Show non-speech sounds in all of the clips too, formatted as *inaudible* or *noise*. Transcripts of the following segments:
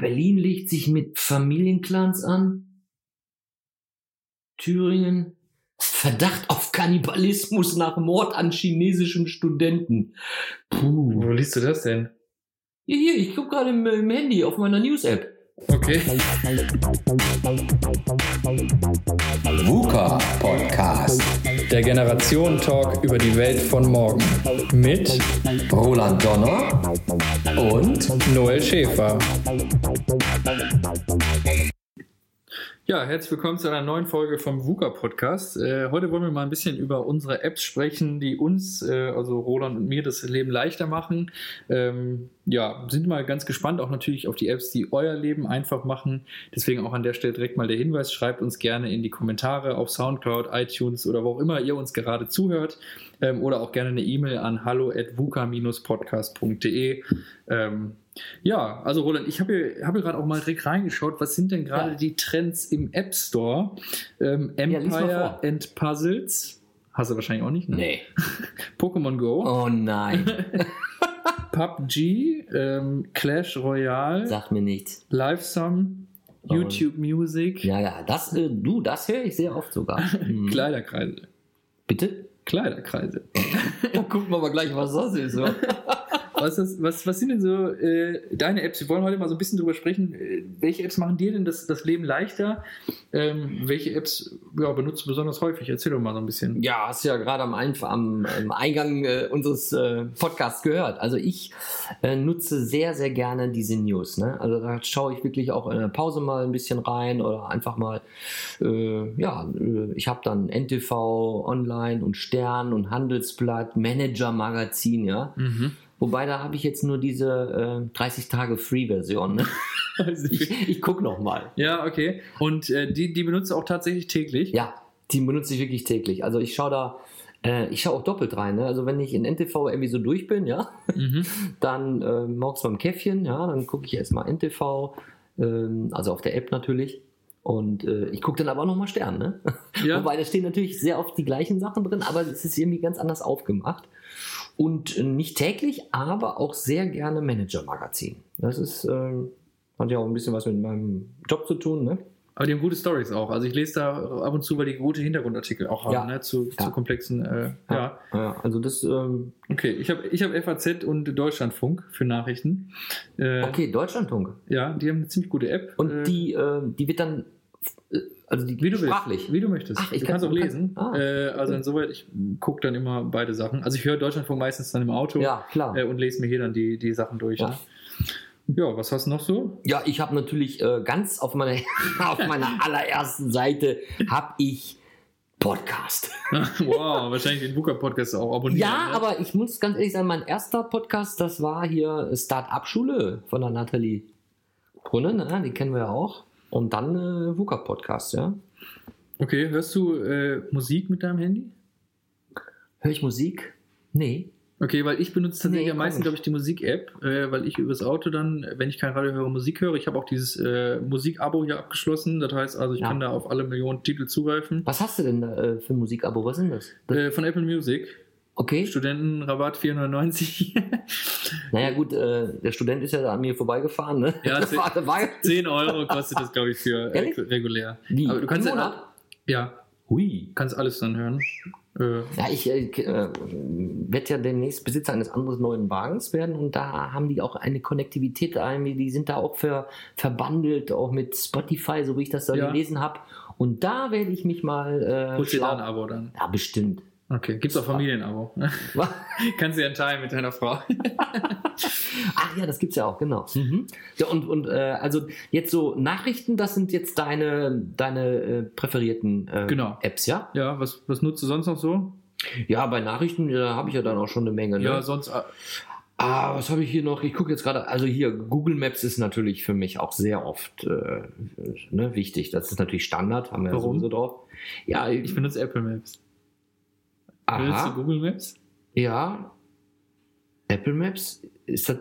Berlin legt sich mit Familienclans an. Thüringen. Verdacht auf Kannibalismus nach Mord an chinesischen Studenten. Puh. Wo liest du das denn? Hier, hier, ich gucke gerade im, im Handy auf meiner News-App. Okay. VUCA Podcast. Der Generation-Talk über die Welt von morgen. Mit Roland Donner und Noel Schäfer. Ja, herzlich willkommen zu einer neuen Folge vom VUCA Podcast. Äh, heute wollen wir mal ein bisschen über unsere Apps sprechen, die uns, äh, also Roland und mir, das Leben leichter machen. Ähm, ja, sind mal ganz gespannt auch natürlich auf die Apps, die euer Leben einfach machen. Deswegen auch an der Stelle direkt mal der Hinweis, schreibt uns gerne in die Kommentare auf Soundcloud, iTunes oder wo auch immer ihr uns gerade zuhört. Ähm, oder auch gerne eine E-Mail an hallo.vuka-podcast.de. Ähm, ja, also Roland, ich habe hier, hab hier gerade auch mal direkt reingeschaut, was sind denn gerade Ja. die Trends im App Store? Ähm, Empire vor. and Puzzles. Hast du wahrscheinlich auch nicht, ne? Nee. *laughs* Pokémon Go, Oh nein. *laughs* PUBG, ähm, Clash Royale, Sag mir nichts. Livesum, Oh. YouTube Music, Ja, ja, das, äh, du, das höre ich sehr oft sogar. *laughs* Mhm. Kleiderkreise. Bitte? Kleiderkreise. Da gucken wir mal gleich, was das ist. Was, ist, was, was sind denn so äh, deine Apps? Wir wollen heute mal so ein bisschen drüber sprechen. Äh, welche Apps machen dir denn das, das Leben leichter? Ähm, welche Apps ja, benutzt du besonders häufig? Erzähl doch mal so ein bisschen. Ja, hast du ja gerade am, am, am Eingang äh, unseres äh, Podcasts gehört. Also ich äh, nutze sehr, sehr gerne diese News. Ne? Also da schaue ich wirklich auch in der Pause mal ein bisschen rein oder einfach mal, äh, ja, ich habe dann NTV Online und Stern und Handelsblatt, Manager Magazin, ja. Mhm. Wobei da habe ich jetzt nur diese äh, 30 Tage Free-Version. Ne? *laughs* Ich, ich gucke noch mal. ja, okay. Und äh, die, die benutzt du auch tatsächlich täglich? Ja, die benutze ich wirklich täglich. Also ich schaue da, äh, ich schaue auch doppelt rein. Ne? Also wenn ich in NTV irgendwie so durch bin, ja, Mhm. *laughs* dann äh, morgens beim Käffchen, ja, dann gucke ich erstmal NTV, ähm, also auf der App natürlich. Und äh, ich gucke dann aber auch nochmal Stern, ne? Ja. *laughs* Wobei da stehen natürlich sehr oft die gleichen Sachen drin, aber es ist irgendwie ganz anders aufgemacht. Und äh, nicht täglich, aber auch sehr gerne Manager-Magazin. Das ist, ähm, hat ja auch ein bisschen was mit meinem Job zu tun, ne? Aber die haben gute Stories auch. Also ich lese da ab und zu, weil die gute Hintergrundartikel auch haben, Ja. ne? zu, Ja. zu komplexen. Äh, ja. Ja, also das, ähm, Okay, ich habe ich hab FAZ und Deutschlandfunk für Nachrichten. Äh, okay, Deutschlandfunk. Ja, die haben eine ziemlich gute App. Und Äh, die, äh, die wird dann, äh, also die Wie du sprachlich. willst. Wie du möchtest. Ach, ich du kann- kannst auch lesen. ah. äh, also insoweit, ich gucke dann immer beide Sachen. Also ich höre Deutschlandfunk meistens dann im Auto Ja, klar. äh, und lese mir hier dann die, die Sachen durch. Ja. Ja, was hast du noch so? Ja, ich habe natürlich äh, ganz auf meiner, *laughs* auf meiner allerersten Seite habe ich Podcast. *laughs* wow, wahrscheinlich den Buka-Podcast auch abonnieren. Ja, ne? aber ich muss ganz ehrlich sagen, mein erster Podcast, das war hier Start-up-Schule von der Nathalie Brunne, ne? die kennen wir ja auch. Und dann äh, VUCA-Podcast, ja. Okay, hörst du äh, Musik mit deinem Handy? Höre ich Musik? Nee. Okay, weil ich benutze tatsächlich Nee, am meisten, glaube ich, die Musik-App, äh, weil ich übers Auto dann, wenn ich kein Radio höre, Musik höre. Ich habe auch dieses äh, Musik-Abo hier abgeschlossen. Das heißt also, ich Ja. kann da auf alle Millionen Titel zugreifen. Was hast du denn da, äh, für ein Musikabo? Was sind das? das Äh, von Apple Music. Okay. Studentenrabatt 490. *laughs* Naja, gut, äh, der Student ist ja da an mir vorbeigefahren, ne? Ja, das war, war, 10 Euro kostet das, glaube ich, für äh, regulär. Wie? Aber du kannst ja, ja, Hui. kannst alles dann hören. Äh, Ja, ich äh, äh, werde ja demnächst Besitzer eines anderen neuen Wagens werden und da haben die auch eine Konnektivität, die sind da auch ver, verbandelt, auch mit Spotify, so wie ich das da Ja. gelesen habe. Und da werde ich mich mal. Äh, holst dir da ein Abo dann. Ja, bestimmt. Okay, gibt's auch Familienabo. *laughs* kannst du ja teilen mit deiner Frau. *laughs* Ach ja, das gibt's ja auch, genau. Mhm. Ja, und und äh, also jetzt so Nachrichten, das sind jetzt deine, deine äh, präferierten äh, Genau. Apps, ja? Ja, was, was nutzt du sonst noch so? Ja, bei Nachrichten da habe ich ja dann auch schon eine Menge. Ne? Ja, sonst. äh, Ah, was habe ich hier noch? Ich gucke jetzt gerade, also hier, Google Maps ist natürlich für mich auch sehr oft äh, ne, wichtig. Das ist natürlich Standard, haben wir Warum? ja sowieso drauf. Ja, Ich benutze Apple Maps. Aha, Google Maps? ja. Apple Maps, ist das,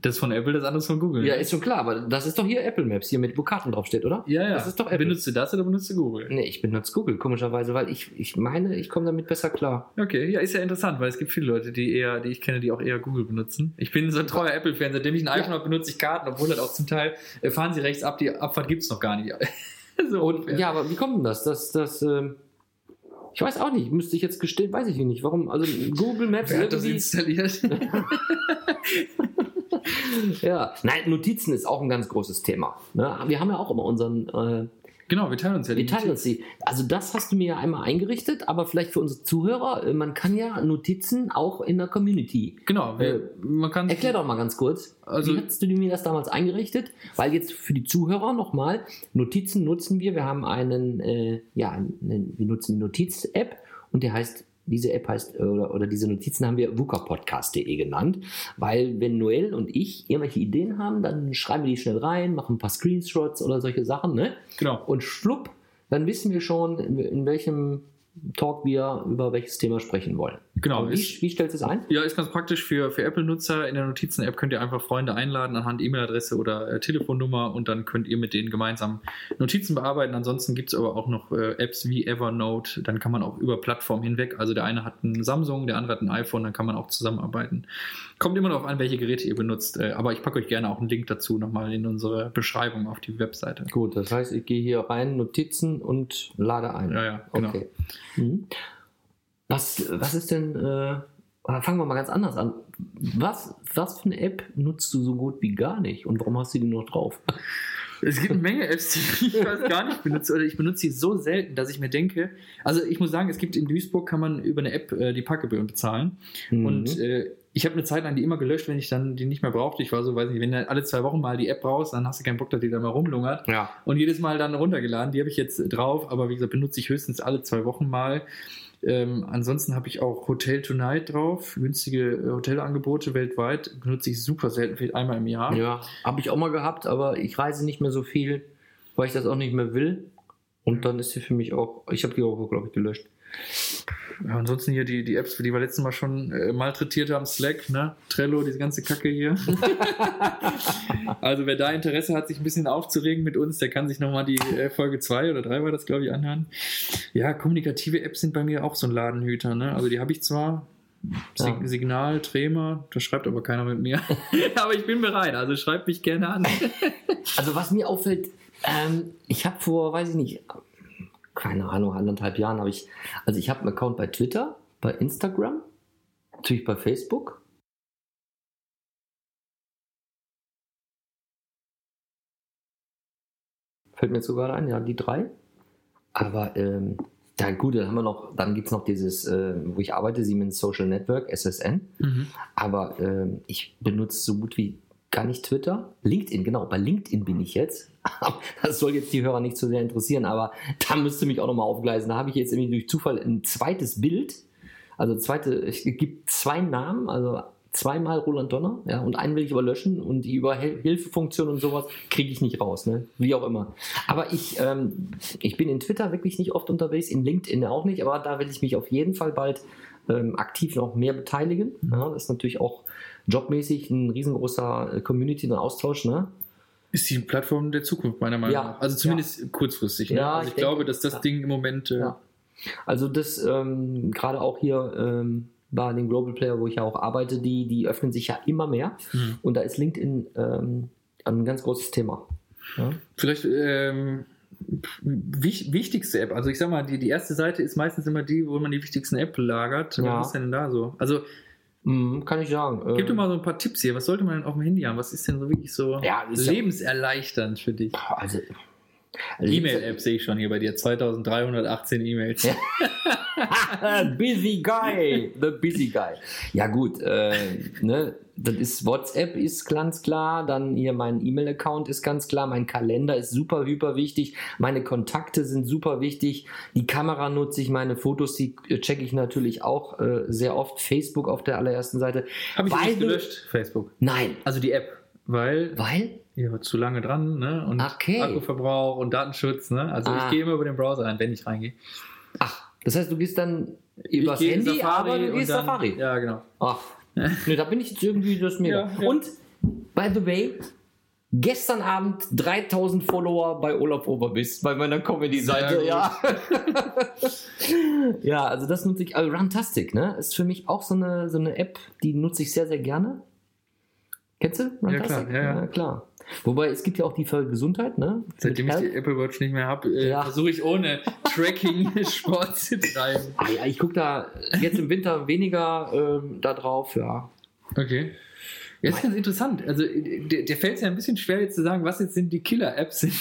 Das von Apple, das andere von Google. Ja, ist schon klar, aber das ist doch hier Apple Maps, hier mit wo Karten draufsteht, oder? ja, ja. Das ist doch Apple. Benutzt du das oder benutzt du Google? Nee, ich benutze Google, komischerweise, weil ich, ich meine, ich komme damit besser klar. Okay, ja, ist ja interessant, weil es gibt viele Leute, die eher, die ich kenne, die auch eher Google benutzen. Ich bin so ein treuer Apple-Fan, seitdem ich ein iPhone habe, benutze ich Karten, obwohl halt auch zum Teil äh, fahren sie rechts ab, die Abfahrt gibt es noch gar nicht. *laughs* so Und ja, aber wie kommt denn das? Das, das, ähm, ich weiß auch nicht, müsste ich jetzt gestehen, weiß ich nicht. Warum? Also Google Maps Wer hat das irgendwie. installiert? *laughs* Ja, nein, Notizen ist auch ein ganz großes Thema. Ne? Wir haben ja auch immer unseren. Genau, wir teilen uns ja wir die teilen uns die. Also, das hast du mir ja einmal eingerichtet, aber vielleicht für unsere Zuhörer, äh, man kann ja Notizen auch in der Community. Genau, wir, Äh, man kann Erklär doch mal ganz kurz, Also- wie hast du mir das damals eingerichtet? Weil jetzt für die Zuhörer nochmal, Notizen nutzen wir. Wir haben einen, äh, ja, einen, wir nutzen die Notiz-App und der heißt, diese App heißt, äh, oder, oder diese Notizen haben wir wukerpodcast.de genannt, weil wenn Noel und ich irgendwelche Ideen haben, dann schreiben wir die schnell rein, machen ein paar Screenshots oder solche Sachen, ne? Genau. Und schlupp, dann wissen wir schon, in, in welchem Talk wir über welches Thema sprechen wollen. Genau, Und ist- wie, wie stellst du es ein? Ja, ist ganz praktisch für, für Apple-Nutzer. In der Notizen-App könnt ihr einfach Freunde einladen anhand E-Mail-Adresse oder äh, Telefonnummer und dann könnt ihr mit denen gemeinsam Notizen bearbeiten. Ansonsten gibt es aber auch noch äh, Apps wie Evernote. Dann kann man auch über Plattformen hinweg. Also der eine hat ein Samsung, der andere hat ein iPhone, dann kann man auch zusammenarbeiten. Kommt immer darauf an, welche Geräte ihr benutzt. Äh, aber ich packe euch gerne auch einen Link dazu nochmal in unsere Beschreibung auf die Webseite. Gut, das heißt, ich gehe hier rein, Notizen und lade ein. Ja, ja, genau. Okay. Mhm. Was, was ist denn, äh, fangen wir mal ganz anders an. Was, was für eine App nutzt du so gut wie gar nicht und warum hast du die noch drauf? Es gibt eine Menge Apps, die ich fast gar nicht benutze oder ich benutze sie so selten, dass ich mir denke, also ich muss sagen, es gibt in Duisburg kann man über eine App äh, die Parkgebühren bezahlen Mhm. und äh, ich habe eine Zeit lang die immer gelöscht, wenn ich dann die nicht mehr brauchte. Ich war so, weiß nicht, wenn du alle zwei Wochen mal die App brauchst, dann hast du keinen Bock, dass die da mal rumlungert. ja. Und jedes Mal dann runtergeladen. Die habe ich jetzt drauf, aber wie gesagt, benutze ich höchstens alle zwei Wochen mal. Ähm, ansonsten habe ich auch Hotel Tonight drauf, günstige äh, Hotelangebote weltweit. Benutze ich super selten, vielleicht einmal im Jahr. Ja, habe ich auch mal gehabt, aber ich reise nicht mehr so viel, weil ich das auch nicht mehr will. Und dann ist sie für mich auch, ich habe die auch, glaube ich, gelöscht. Ja, ansonsten hier die, die Apps, die wir letztes Mal schon äh, malträtiert haben, Slack, ne? Trello, diese ganze Kacke hier. *laughs* also wer da Interesse hat, sich ein bisschen aufzuregen mit uns, der kann sich nochmal die äh, Folge 2 oder 3 war das, glaube ich, anhören. Ja, kommunikative Apps sind bei mir auch so ein Ladenhüter, ne? Also die habe ich zwar, Ja. Signal, Trema, da schreibt aber keiner mit mir. *laughs* aber ich bin bereit, also schreibt mich gerne an. Also was mir auffällt, ähm, ich habe vor, weiß ich nicht, keine Ahnung, anderthalb Jahren habe ich, also ich habe einen Account bei Twitter, bei Instagram, natürlich bei Facebook. Fällt mir jetzt sogar ein, ja, die drei. Aber ähm, ja gut, dann haben wir noch, dann gibt es noch dieses, äh, wo ich arbeite, Siemens Social Network, SSN. Mhm. Aber ähm, ich benutze so gut wie gar nicht Twitter. LinkedIn, genau, bei LinkedIn bin ich jetzt. *laughs* Das soll jetzt die Hörer nicht so sehr interessieren, aber da müsste mich auch nochmal aufgleisen. Da habe ich jetzt irgendwie durch Zufall ein zweites Bild. Also zweite, es gibt zwei Namen, also zweimal Roland Donner, ja, und einen will ich aber löschen und die über Hel Hilfefunktion und sowas kriege ich nicht raus, ne? Wie auch immer. Aber ich, ähm, ich bin in Twitter wirklich nicht oft unterwegs, in LinkedIn auch nicht, aber da will ich mich auf jeden Fall bald ähm, aktiv noch mehr beteiligen. Ja, das ist natürlich auch jobmäßig ein riesengroßer äh, Community und Austausch, ne? Ist die Plattform der Zukunft, meiner Meinung Ja. nach. Also zumindest kurzfristig. Ne? Ja, also ich, ich glaube, denke- dass das ja. Ding im Moment. Äh, Ja. Also das ähm, gerade auch hier ähm, bei den Global Player, wo ich ja auch arbeite, die, die öffnen sich ja immer mehr. Mhm. Und da ist LinkedIn ähm, ein ganz großes Thema. Ja? Vielleicht ähm, wich, wichtigste App. Also ich sag mal, die, die erste Seite ist meistens immer die, wo man die wichtigsten App lagert. Ja. Was ist denn da so? Also Mhm, kann ich sagen. gib Ähm, dir mal so ein paar Tipps hier. Was sollte man denn auf dem Handy haben? Was ist denn so wirklich so Ja, ist ja- lebenserleichternd für dich? also, also E-Mail-App sehe ich schon hier bei dir. 2318 E-Mails. *laughs* Busy Guy, the Busy Guy. Ja gut, äh, ne, das ist WhatsApp ist ganz klar, dann hier mein E-Mail-Account ist ganz klar, mein Kalender ist super hyper wichtig, meine Kontakte sind super wichtig, die Kamera nutze ich, meine Fotos, die äh, checke ich natürlich auch äh, sehr oft, Facebook auf der allerersten Seite. Habe ich Weil gelöscht, Facebook. Nein, Also die App. Weil weil? war zu lange dran, ne? Und Okay. Akkuverbrauch und Datenschutz, ne? Also Ah. ich gehe immer über den Browser rein, wenn ich reingehe. Ach, das heißt, du gehst dann gehe in Handy, aber du gehst dann- Safari. Ja, genau. Ach, *laughs* ne, da bin ich jetzt irgendwie, das mega. Ja, ja. Und by the way, gestern Abend 3000 Follower bei Olaf Oberbist, bei meiner Comedy-Seite. Ja. *laughs* ja, also das nutze ich. Also Runtastic, ne? Ist für mich auch so eine, so eine App, die nutze ich sehr, sehr gerne. Kennst du? Ja, klar, ja, ja. klar. Wobei es gibt ja auch die für Gesundheit, ne? Seitdem ich die. Apple Watch nicht mehr habe, äh, Ja. versuche ich ohne Tracking *laughs* Sport zu treiben. Ah, ja, ich gucke da jetzt im Winter weniger ähm, da drauf, ja. Okay. Ja, ist ganz interessant. Also, der, der fällt es ja ein bisschen schwer, jetzt zu sagen, was jetzt sind die Killer-Apps *laughs* sind,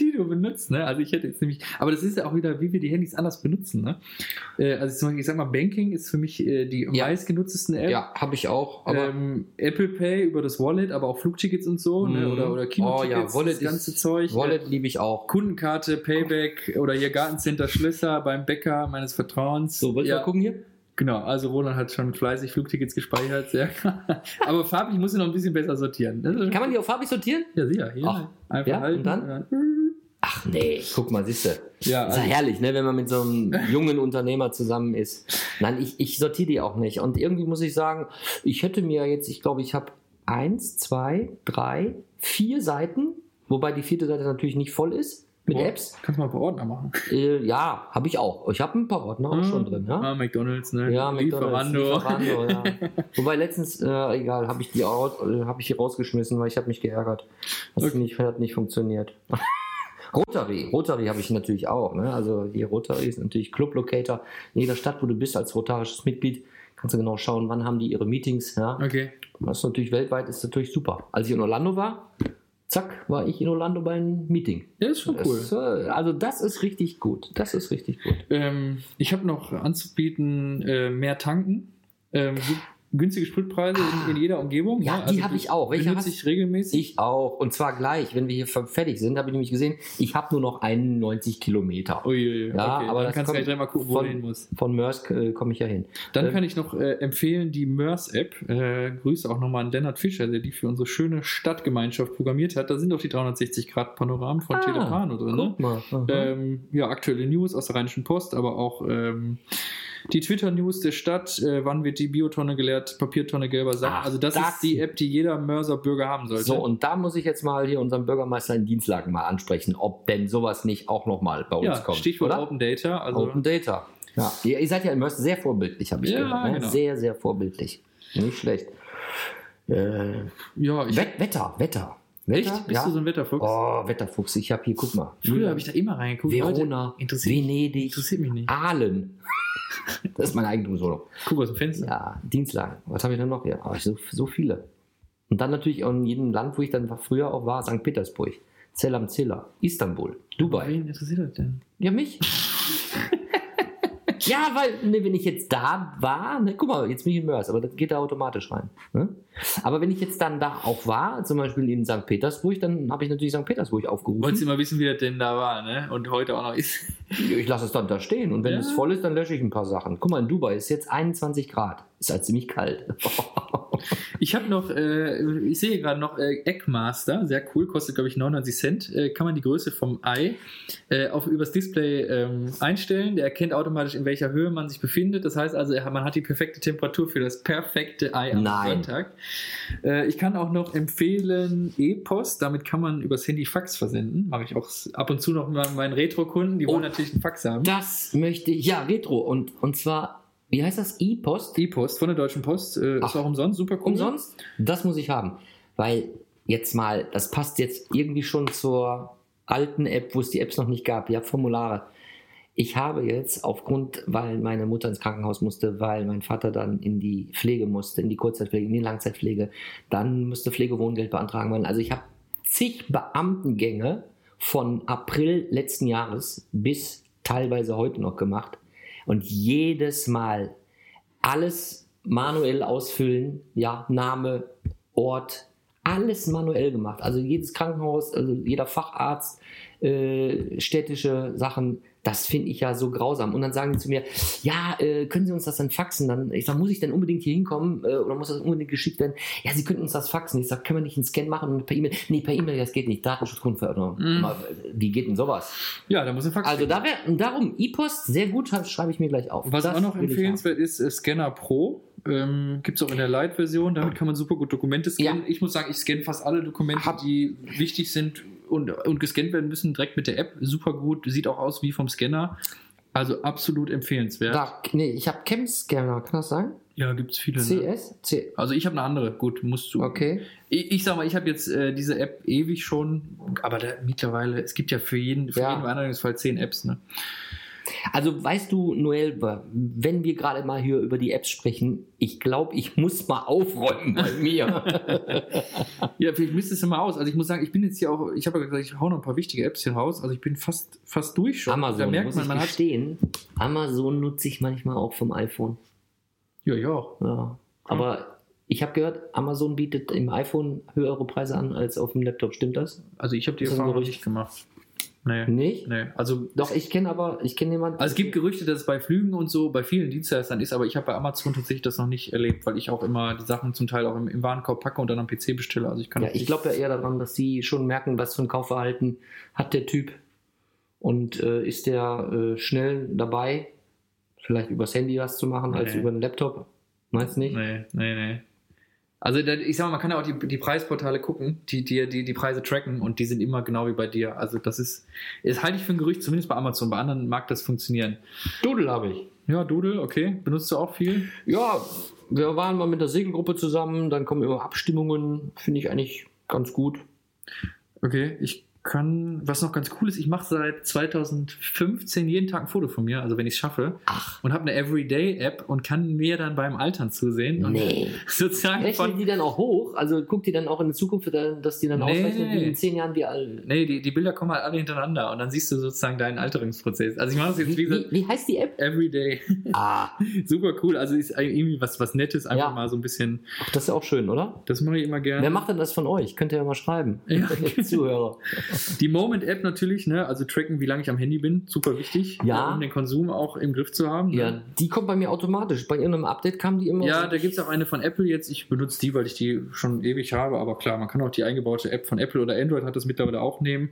die du benutzt. Ne? Also, ich hätte jetzt nämlich, aber das ist ja auch wieder, wie wir die Handys anders benutzen. Ne? Äh, also, zum Beispiel, ich sag mal, Banking ist für mich äh, die Ja. meistgenutztesten App. Ja, habe ich auch. Aber ähm, Apple Pay über das Wallet, aber auch Flugtickets und so, ne? Mhm. oder, oder Kinotickets, Oh ja, Wallet das ganze ist- Zeug. Wallet liebe ich auch. Kundenkarte, Payback oder hier Gartencenter Schlösser beim Bäcker meines Vertrauens. So, willst du ja, mal gucken hier? Genau, also Roland hat schon fleißig Flugtickets gespeichert. Sehr. *laughs* Aber farblich muss ich noch ein bisschen besser sortieren. Ist- Kann man die auf farbig sortieren? ja, sicher. Hier Ach, einfach ja, halten. und dann? Ach nee, guck mal, siehst du. Ja, Ist ja also, herrlich, ne, wenn man mit so einem *laughs* jungen Unternehmer zusammen ist. Nein, ich, ich sortiere die auch nicht. Und irgendwie muss ich sagen, ich hätte mir jetzt, ich glaube, ich habe eins, zwei, drei, vier Seiten, wobei die vierte Seite natürlich nicht voll ist mit Boah, Apps. Kannst du mal ein paar Ordner machen. Äh, ja, habe ich auch. Ich habe ein paar Ordner auch schon drin. Ja? Ah, McDonalds, ne? Ja, McDonald's, Lieferando. Ja. *laughs* Wobei letztens, äh, egal, habe ich die aus, äh, habe ich die rausgeschmissen, weil ich habe mich geärgert. Das Okay. nicht, hat nicht funktioniert. *laughs* Rotary, Rotary habe ich natürlich auch. Ne? Also die Rotary ist natürlich Club Locator. In jeder Stadt, wo du bist als rotarisches Mitglied, kannst du genau schauen, wann haben die ihre Meetings. Ja? Okay. Das ist natürlich weltweit ist natürlich super. Als ich in Orlando war, zack, war ich in Orlando beim Meeting. Ja, ist schon cool. Das, also das ist richtig gut. Das ist richtig gut. Ähm, ich habe noch anzubieten, äh, mehr tanken. Ähm, günstige Spritpreise in, in jeder Umgebung. Ja, ne? die habe ich auch. Welche hast- ich regelmäßig. Ich auch. Und zwar gleich, wenn wir hier fer- fertig sind, habe ich nämlich gesehen, ich habe nur noch 91 Kilometer. Uiuiui, Ja, okay. aber dann kannst du gleich mal gucken, wo von- du hin musst. Von Mörsk äh, komme ich ja hin. Dann Ähm, kann ich noch äh, empfehlen die MERS-App. Äh, Grüße auch nochmal an Lennart Fischer, der die für unsere schöne Stadtgemeinschaft programmiert hat. Da sind auch die 360-Grad-Panoramen von Ah, Telepano drin. Ne? Ähm, ja, aktuelle News aus der Rheinischen Post, aber auch ähm, die Twitter-News der Stadt. Äh, wann wird die Biotonne geleert? Papiertonne gelber Sack. Ach, also das, das- ist die App, die jeder Mörser-Bürger haben sollte. so, und da muss ich jetzt mal hier unseren Bürgermeister in Dienstlagen mal ansprechen, ob denn sowas nicht auch nochmal bei uns ja, kommt. Stichwort oder? Open Data. Also Open Data. Ja. Ihr, ihr seid ja in Mörsk sehr vorbildlich, habe ich Ja, gehört. Ne? genau. Sehr, sehr vorbildlich. Nicht schlecht. Äh, ja, ich, Wet Wetter, Wetter. Wetter? echt? Bist ja. du so ein Wetterfuchs? Oh, Wetterfuchs. Ich habe hier, guck mal. Früher habe ich da immer reingeguckt. Verona, interessiert, Venedig, interessiert mich nicht. Aalen. *laughs* Das ist meine Eigentumswohnung. Guck aus dem Fenster. Ja, Dienstlagen. Was habe ich denn noch hier? Oh, so, so viele. Und dann natürlich auch in jedem Land, wo ich dann früher auch war, St. Petersburg, Zell am Ziller, Istanbul, Dubai. Wen interessiert das denn? Ja, mich. *laughs* ja, weil, ne, wenn ich jetzt da war, ne, guck mal, jetzt bin ich in Mörs, aber das geht da automatisch rein. Ne? Aber wenn ich jetzt dann da auch war, zum Beispiel in St. Petersburg, dann habe ich natürlich St. Petersburg aufgerufen. Wolltest du mal wissen, wie das denn da war, ne? Und heute auch noch ist. Ich lasse es dann da stehen und wenn Ja. es voll ist, dann lösche ich ein paar Sachen. Guck mal, in Dubai ist jetzt 21 Grad. Ist halt ziemlich kalt. *laughs* Ich habe noch, äh, ich sehe gerade noch äh, Eggmaster, sehr cool, kostet glaube ich 99 Cent. Äh, kann man die Größe vom Ei äh, auf übers Display ähm, einstellen. Der erkennt automatisch, in welcher Höhe man sich befindet. Das heißt also, man hat die perfekte Temperatur für das perfekte Ei am Nein. Sonntag. Äh, ich kann auch noch empfehlen E-Post. Damit kann man übers Handy Fax versenden. Mache ich auch ab und zu noch mal meinen Retro-Kunden. Die wollen Oh. natürlich einen Fax haben. Das möchte ich, ja, Retro. Und, und zwar, wie heißt das? E-Post? E-Post von der Deutschen Post äh, ist Ach. auch umsonst, super cool. Umsonst? Das muss ich haben. Weil jetzt mal, das passt jetzt irgendwie schon zur alten App, wo es die Apps noch nicht gab. Ja, Formulare. Ich habe jetzt aufgrund, weil meine Mutter ins Krankenhaus musste, weil mein Vater dann in die Pflege musste, in die Kurzzeitpflege, in die Langzeitpflege, dann musste Pflegewohngeld beantragen werden. Also ich habe zig Beamtengänge von April letzten Jahres bis teilweise heute noch gemacht. Und jedes Mal alles manuell ausfüllen, ja, Name, Ort, alles manuell gemacht. Also jedes Krankenhaus, also jeder Facharzt, äh, städtische Sachen, das finde ich ja so grausam. Und dann sagen die zu mir, ja, äh, können Sie uns das dann faxen? Dann, ich sage, muss ich denn unbedingt hier hinkommen äh, oder muss das unbedingt geschickt werden? Ja, Sie könnten uns das faxen. Ich sage, können wir nicht einen Scan machen und per E-Mail? Nee, per E-Mail, das geht nicht. Datenschutzgrundverordnung. Mal, Wie geht denn sowas? Ja, da muss ein Fax Also da wäre, darum, E-Post, sehr gut, schreibe ich mir gleich auf. Was Das auch noch empfehlenswert ist, äh, Scanner Pro. Ähm, Gibt es auch in der Lite-Version. Damit kann man super gut Dokumente scannen. Ja. Ich muss sagen, ich scanne fast alle Dokumente, Hab- die wichtig sind und, und gescannt werden müssen, direkt mit der App. Super gut. Sieht auch aus wie vom Scanner. Also absolut empfehlenswert. Da, nee, ich habe Chem-Scanner, kann das sein? Ja, gibt es viele. Ne? CS? C Also ich habe eine andere. Gut, musst du. okay. Ich, ich sag mal, ich habe jetzt äh, diese App ewig schon, aber da, mittlerweile, es gibt ja für jeden, für Ja. jeden Anwendungsfall zehn Apps, ne? Also weißt du, Noel, wenn wir gerade mal hier über die Apps sprechen, ich glaube, ich muss mal aufräumen bei mir. *laughs* Ja, vielleicht misst es mal aus. Also ich muss sagen, ich bin jetzt hier auch, ich habe ja gesagt, ich hau noch ein paar wichtige Apps hier raus. Also ich bin fast, fast durch schon. da Amazon, merkt muss man, ich man hat. gestehen, Amazon nutze ich manchmal auch vom iPhone. Ja, ja. auch. Ja. Aber ich habe gehört, Amazon bietet im iPhone höhere Preise an als auf dem Laptop. Stimmt das? Also ich habe die Das Erfahrung nicht gemacht. Nee. Nicht? Nee. Also, Doch, ich kenne aber, ich kenne jemanden. also es gibt Gerüchte, dass es bei Flügen und so bei vielen Dienstleistern ist, aber ich habe bei Amazon tatsächlich das noch nicht erlebt, weil ich auch immer die Sachen zum Teil auch im, im Warenkorb packe und dann am PC bestelle. Also ich kann Ja, ich glaube ja eher daran, dass sie schon merken, was für ein Kaufverhalten hat der Typ. Und äh, ist der äh, schnell dabei, vielleicht übers Handy was zu machen, als Nee. über den Laptop? Meinst du nicht? Nee, nee, nee. Also ich sag mal, man kann ja auch die, die Preisportale gucken, die, die, die die Preise tracken und die sind immer genau wie bei dir. Also das ist, das halte ich für ein Gerücht, zumindest bei Amazon. Bei anderen mag das funktionieren. Doodle habe ich. Ja, Doodle, okay. Benutzt du auch viel? Ja, wir waren mal mit der Segelgruppe zusammen, dann kommen immer Abstimmungen, finde ich eigentlich ganz gut. Okay, ich kann, was noch ganz cool ist, ich mache seit 2015 jeden Tag ein Foto von mir, also wenn ich es schaffe. Ach. Und habe eine Everyday-App und kann mir dann beim Altern zusehen. Und Nee. *laughs* sozusagen Rechnet von, die dann auch hoch? Also guckt die dann auch in die Zukunft, dass die dann Nee. ausrechnet, wie in zehn Jahren wie alt. Nee, die, die Bilder kommen halt alle hintereinander und dann siehst du sozusagen deinen Alterungsprozess. Also ich mache das jetzt wie wie, wie heißt die App? Everyday. Ah, *laughs* Super cool. Also ist irgendwie was, was Nettes, einfach Ja. mal so ein bisschen. ach, das ist ja auch schön, oder? Das mache ich immer gerne. Wer macht denn das von euch? Könnt ihr ja mal schreiben. Ja. *laughs* Zuhörer. Die Moment-App natürlich, ne? Also tracken, wie lange ich am Handy bin, super wichtig. Ja. Um den Konsum auch im Griff zu haben. ne? Ja, die kommt bei mir automatisch. Bei irgendeinem Update kam die immer. Ja, da gibt es auch eine von Apple jetzt. Ich benutze die, weil ich die schon ewig habe. Aber klar, man kann auch die eingebaute App von Apple oder Android hat das mittlerweile auch nehmen.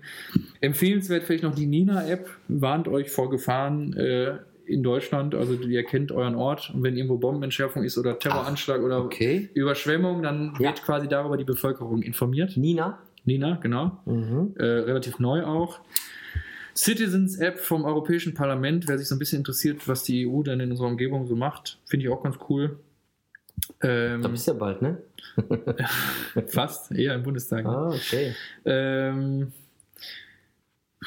Empfehlenswert vielleicht noch die Nina-App. Warnt euch vor Gefahren äh, in Deutschland. Also ihr erkennt euren Ort. Und wenn irgendwo Bombenentschärfung ist oder Terroranschlag oder Okay. Überschwemmung, dann Ja. wird quasi darüber die Bevölkerung informiert. Nina. Nina, genau. Mhm. Äh, relativ neu auch. Citizens App vom Europäischen Parlament, wer sich so ein bisschen interessiert, was die EU dann in unserer Umgebung so macht, finde ich auch ganz cool. Da Ähm, bist du ja bald, ne? *laughs* fast, eher im Bundestag. Ah, okay. Ähm,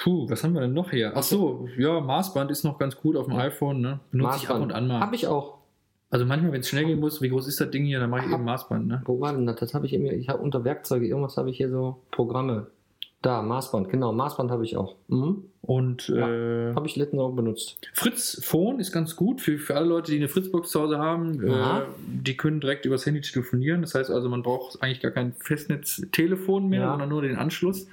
puh, was haben wir denn noch hier? Ach so, ja, Maßband ist noch ganz gut auf dem iPhone, ne? Benutze ich ab und an mal. Habe ich auch. Also manchmal, wenn es schnell gehen muss, wie groß ist das Ding hier, dann mache ich eben Maßband, ne? War denn das? Das habe ich immer. Ich habe unter Werkzeuge, irgendwas habe ich hier so Programme. Da, Maßband, genau. Maßband habe ich auch. Mhm. Und äh, Habe ich letztens auch benutzt. Fritz Phone ist ganz gut für, für alle Leute, die eine Fritzbox zu Hause haben. Äh, die können direkt übers Handy telefonieren. Das heißt also, man braucht eigentlich gar kein Festnetztelefon mehr, Ja. sondern nur den Anschluss.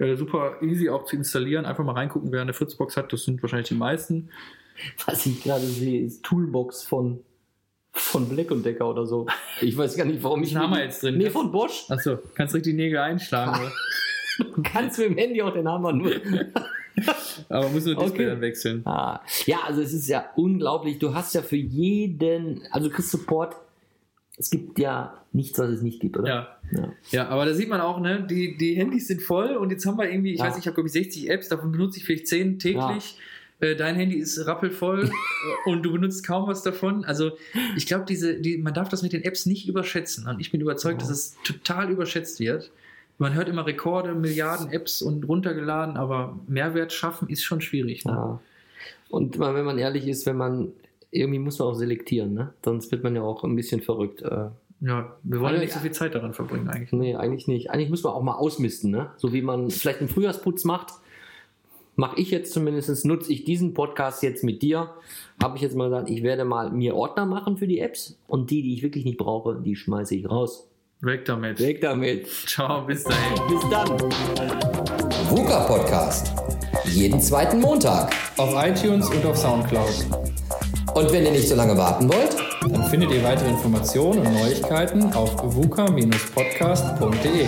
Äh, super easy auch zu installieren. Einfach mal reingucken, wer eine Fritzbox hat. Das sind wahrscheinlich die meisten. Was ich gerade sehe, ist Toolbox von, von Black und Decker oder so. Ich weiß gar nicht, warum ich. Wir die- jetzt drin. Nee, von Bosch. Achso, kannst richtig Nägel einschlagen. oder? *laughs* Du kannst mit dem Handy auch den Hammer nur. *laughs* Aber muss nur Display Okay. dann wechseln. Ah, ja, also es ist ja unglaublich. Du hast ja für jeden, also du kriegst Support. Es gibt ja nichts, was es nicht gibt, oder? Ja. Ja. Ja, aber da sieht man auch, ne, die, die Handys sind voll und jetzt haben wir irgendwie, ich Ja. weiß nicht, ich habe glaube ich 60 Apps, davon benutze ich vielleicht 10 täglich. Äh, Dein Handy ist rappelvoll *laughs* äh, und du benutzt kaum was davon. Also ich glaube, diese, die, man darf das mit den Apps nicht überschätzen. Und ich bin überzeugt, Ja. dass es total überschätzt wird. Man hört immer Rekorde, Milliarden Apps und runtergeladen, aber Mehrwert schaffen ist schon schwierig. Ne? Ja. Und wenn man ehrlich ist, wenn man irgendwie muss man auch selektieren, ne? Sonst wird man ja auch ein bisschen verrückt. Äh, Ja, wir wollen ja nicht so viel Zeit daran verbringen eigentlich. nee, eigentlich nicht. Eigentlich muss man auch mal ausmisten, ne? So wie man vielleicht einen Frühjahrsputz macht, mache ich jetzt zumindest, nutze ich diesen Podcast jetzt mit dir. Habe ich jetzt mal gesagt, ich werde mal mir Ordner machen für die Apps und die, die ich wirklich nicht brauche, die schmeiße ich raus. Weg damit. Weg damit. Ciao, bis dahin. Bis dann. VUCA Podcast. Jeden zweiten Montag. Auf iTunes und auf Soundcloud. Und wenn ihr nicht so lange warten wollt, Dann findet ihr weitere Informationen und Neuigkeiten auf vuka-podcast.de.